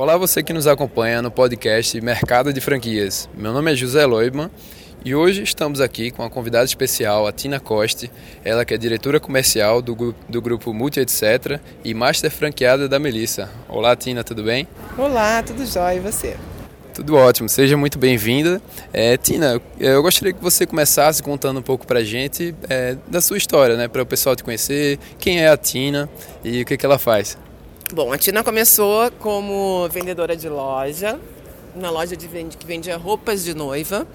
Olá, você que nos acompanha no podcast Mercado de Franquias. Meu nome é José Loibman e hoje estamos aqui com uma convidada especial, a Tina Coste, ela que é diretora comercial do, do grupo Multi Etc. e master franqueada da Melissa. Olá, Tina, tudo bem? Olá, tudo jóia e você? Tudo ótimo, seja muito bem-vinda. É, Tina, eu gostaria que você começasse contando um pouco para a gente é, da sua história, né, para o pessoal te conhecer, quem é a Tina e o que, que ela faz. Bom, a Tina começou como vendedora de loja, uma loja de vende, que vendia roupas de noiva.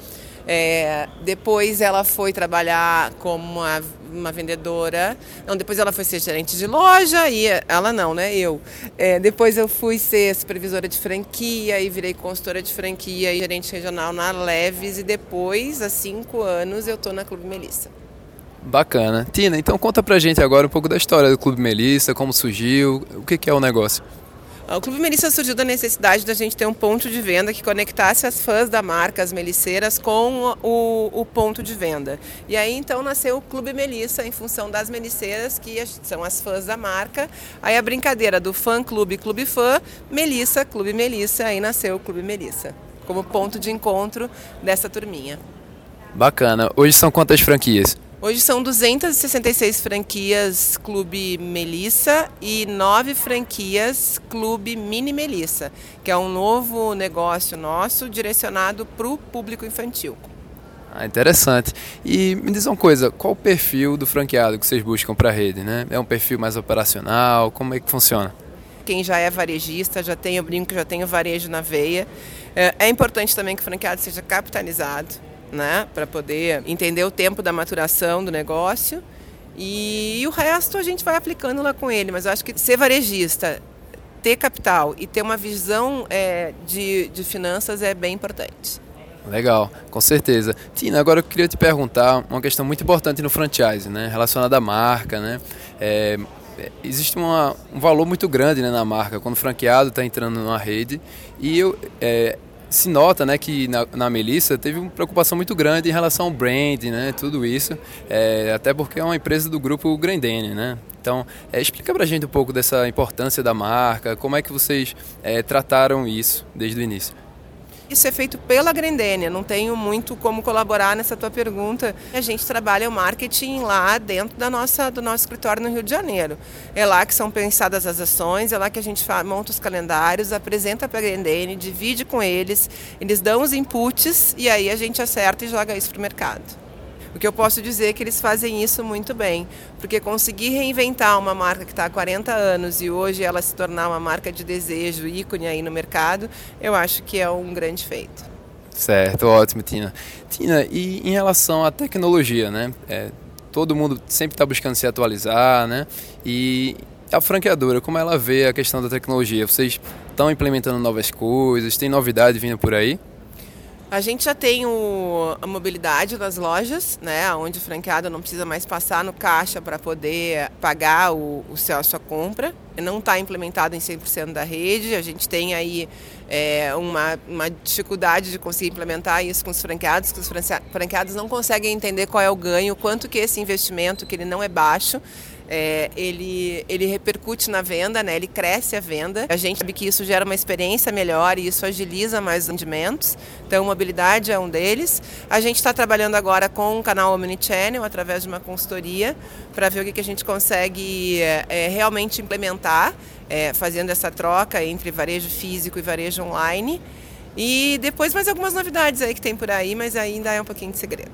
É, depois ela foi trabalhar como uma, uma, vendedora. Não, depois ela foi ser gerente de loja e ela não, né? Eu. É, depois eu fui ser supervisora de franquia e virei consultora de franquia e gerente regional na Leves. E depois, há cinco anos, eu tô na Clube Melissa. Bacana. Tina, então conta pra gente agora um pouco da história do Clube Melissa, como surgiu, o que, que é o negócio. O Clube Melissa surgiu da necessidade da gente ter um ponto de venda que conectasse as fãs da marca, as meliceiras, com o, o ponto de venda. E aí então nasceu o Clube Melissa, em função das meliceiras, que são as fãs da marca. Aí a brincadeira do fã clube, clube fã, Melissa, Clube Melissa, aí nasceu o Clube Melissa, como ponto de encontro dessa turminha. Bacana. Hoje são quantas franquias? Hoje são 266 franquias Clube Melissa e nove franquias Clube Mini Melissa, que é um novo negócio nosso direcionado para o público infantil. Ah, interessante. E me diz uma coisa, qual o perfil do franqueado que vocês buscam para a rede? Né? É um perfil mais operacional? Como é que funciona? Quem já é varejista, já tem o brinco, já tem o varejo na veia. É, é importante também que o franqueado seja capitalizado né, para poder entender o tempo da maturação do negócio. E, e o resto a gente vai aplicando lá com ele. Mas eu acho que ser varejista, ter capital e ter uma visão é, de, de finanças é bem importante. Legal, com certeza. Tina, agora eu queria te perguntar uma questão muito importante no franchise, né, relacionada à marca, né? É, existe uma, um valor muito grande né, na marca quando o franqueado está entrando numa rede e eu, é, se nota né, que na, na Melissa teve uma preocupação muito grande em relação ao brand, né, tudo isso, é, até porque é uma empresa do grupo Grendene, né? Então, é, explica pra gente um pouco dessa importância da marca, como é que vocês é, trataram isso desde o início. Isso é feito pela Grendene, não tenho muito como colaborar nessa tua pergunta. A gente trabalha o marketing lá dentro da nossa, do nosso escritório no Rio de Janeiro. É lá que são pensadas as ações, é lá que a gente monta os calendários, apresenta para a Grendene, divide com eles, eles dão os inputs e aí a gente acerta e joga isso para o mercado. O que eu posso dizer é que eles fazem isso muito bem, porque conseguir reinventar uma marca que está há 40 anos e hoje ela se tornar uma marca de desejo, ícone aí no mercado, eu acho que é um grande feito. Certo, ótimo, Tina. Tina, e em relação à tecnologia, né? É, todo mundo sempre está buscando se atualizar, né? E a franqueadora, como ela vê a questão da tecnologia? Vocês estão implementando novas coisas? Tem novidade vindo por aí? A gente já tem o, a mobilidade das lojas, né, onde o franqueado não precisa mais passar no caixa para poder pagar o, o seu, a sua compra. Não está implementado em 100% da rede. A gente tem aí é, uma, uma dificuldade de conseguir implementar isso com os franqueados, que os franqueados não conseguem entender qual é o ganho, quanto que esse investimento, que ele não é baixo, é, ele, ele repercute na venda, né? ele cresce a venda. A gente sabe que isso gera uma experiência melhor e isso agiliza mais os rendimentos. Então, mobilidade é um deles. A gente está trabalhando agora com um canal Omnichannel através de uma consultoria para ver o que, que a gente consegue é, é, realmente implementar, é, fazendo essa troca entre varejo físico e varejo online. E depois mais algumas novidades aí que tem por aí, mas ainda é um pouquinho de segredo.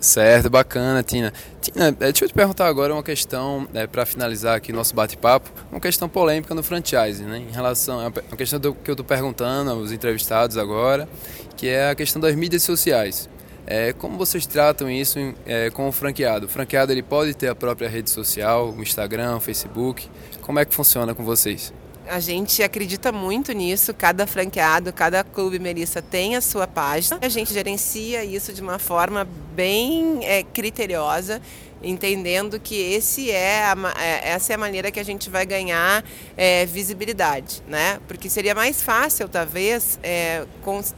Certo, bacana, Tina. Tina, é, deixa eu te perguntar agora uma questão, é, para finalizar aqui nosso bate-papo, uma questão polêmica no franchise, né? Em relação a uma questão do, que eu estou perguntando aos entrevistados agora, que é a questão das mídias sociais. É, como vocês tratam isso é, com o franqueado? O franqueado ele pode ter a própria rede social, o Instagram, o Facebook. Como é que funciona com vocês? A gente acredita muito nisso. Cada franqueado, cada clube Melissa tem a sua página. A gente gerencia isso de uma forma bem é, criteriosa entendendo que esse é a, é, essa é a maneira que a gente vai ganhar é, visibilidade, né? Porque seria mais fácil, talvez, é,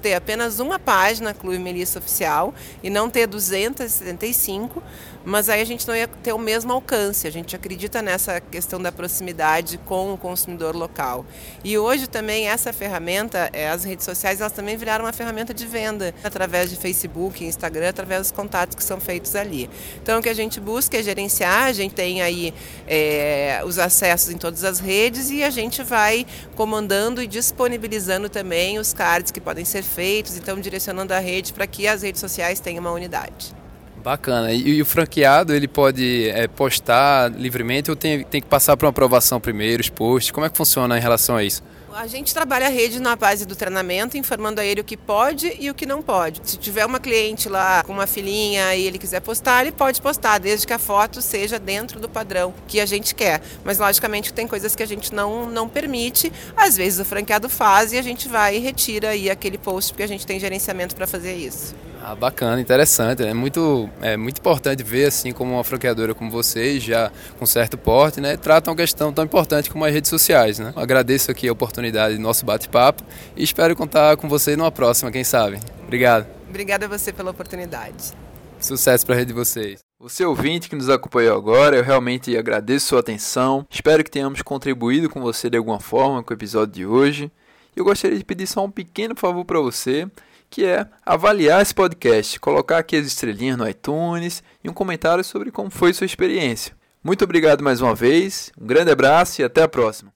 ter apenas uma página Clube Melissa Oficial e não ter 275, mas aí a gente não ia ter o mesmo alcance. A gente acredita nessa questão da proximidade com o consumidor local. E hoje também essa ferramenta, é, as redes sociais, elas também viraram uma ferramenta de venda através de Facebook, Instagram, através dos contatos que são feitos ali. Então o que a gente busca busca é gerenciar, a gente tem aí é, os acessos em todas as redes e a gente vai comandando e disponibilizando também os cards que podem ser feitos, então direcionando a rede para que as redes sociais tenham uma unidade. Bacana. E, e, o franqueado, ele pode é, postar livremente ou tem, tem que passar por uma aprovação primeiro, os posts? Como é que funciona em relação a isso? A gente trabalha a rede na base do treinamento, informando a ele o que pode e o que não pode. Se tiver uma cliente lá com uma filhinha e ele quiser postar, ele pode postar, desde que a foto seja dentro do padrão que a gente quer. Mas, logicamente, tem coisas que a gente não, não permite. Às vezes o franqueado faz e a gente vai e retira aí aquele post, porque a gente tem gerenciamento para fazer isso. Ah, bacana, interessante. É muito, é muito importante ver assim como uma franqueadora como vocês, já com certo porte, né, tratam uma questão tão importante como as redes sociais. Né? Agradeço aqui a oportunidade do nosso bate-papo e espero contar com você numa próxima, quem sabe. Obrigado. Obrigada a você pela oportunidade. Sucesso para a rede de vocês. Você ouvinte que nos acompanhou agora, eu realmente agradeço sua atenção. Espero que tenhamos contribuído com você de alguma forma com o episódio de hoje. Eu gostaria de pedir só um pequeno favor para você que é avaliar esse podcast, colocar aqui as estrelinhas no iTunes e um comentário sobre como foi sua experiência. Muito obrigado mais uma vez, um grande abraço e até a próxima.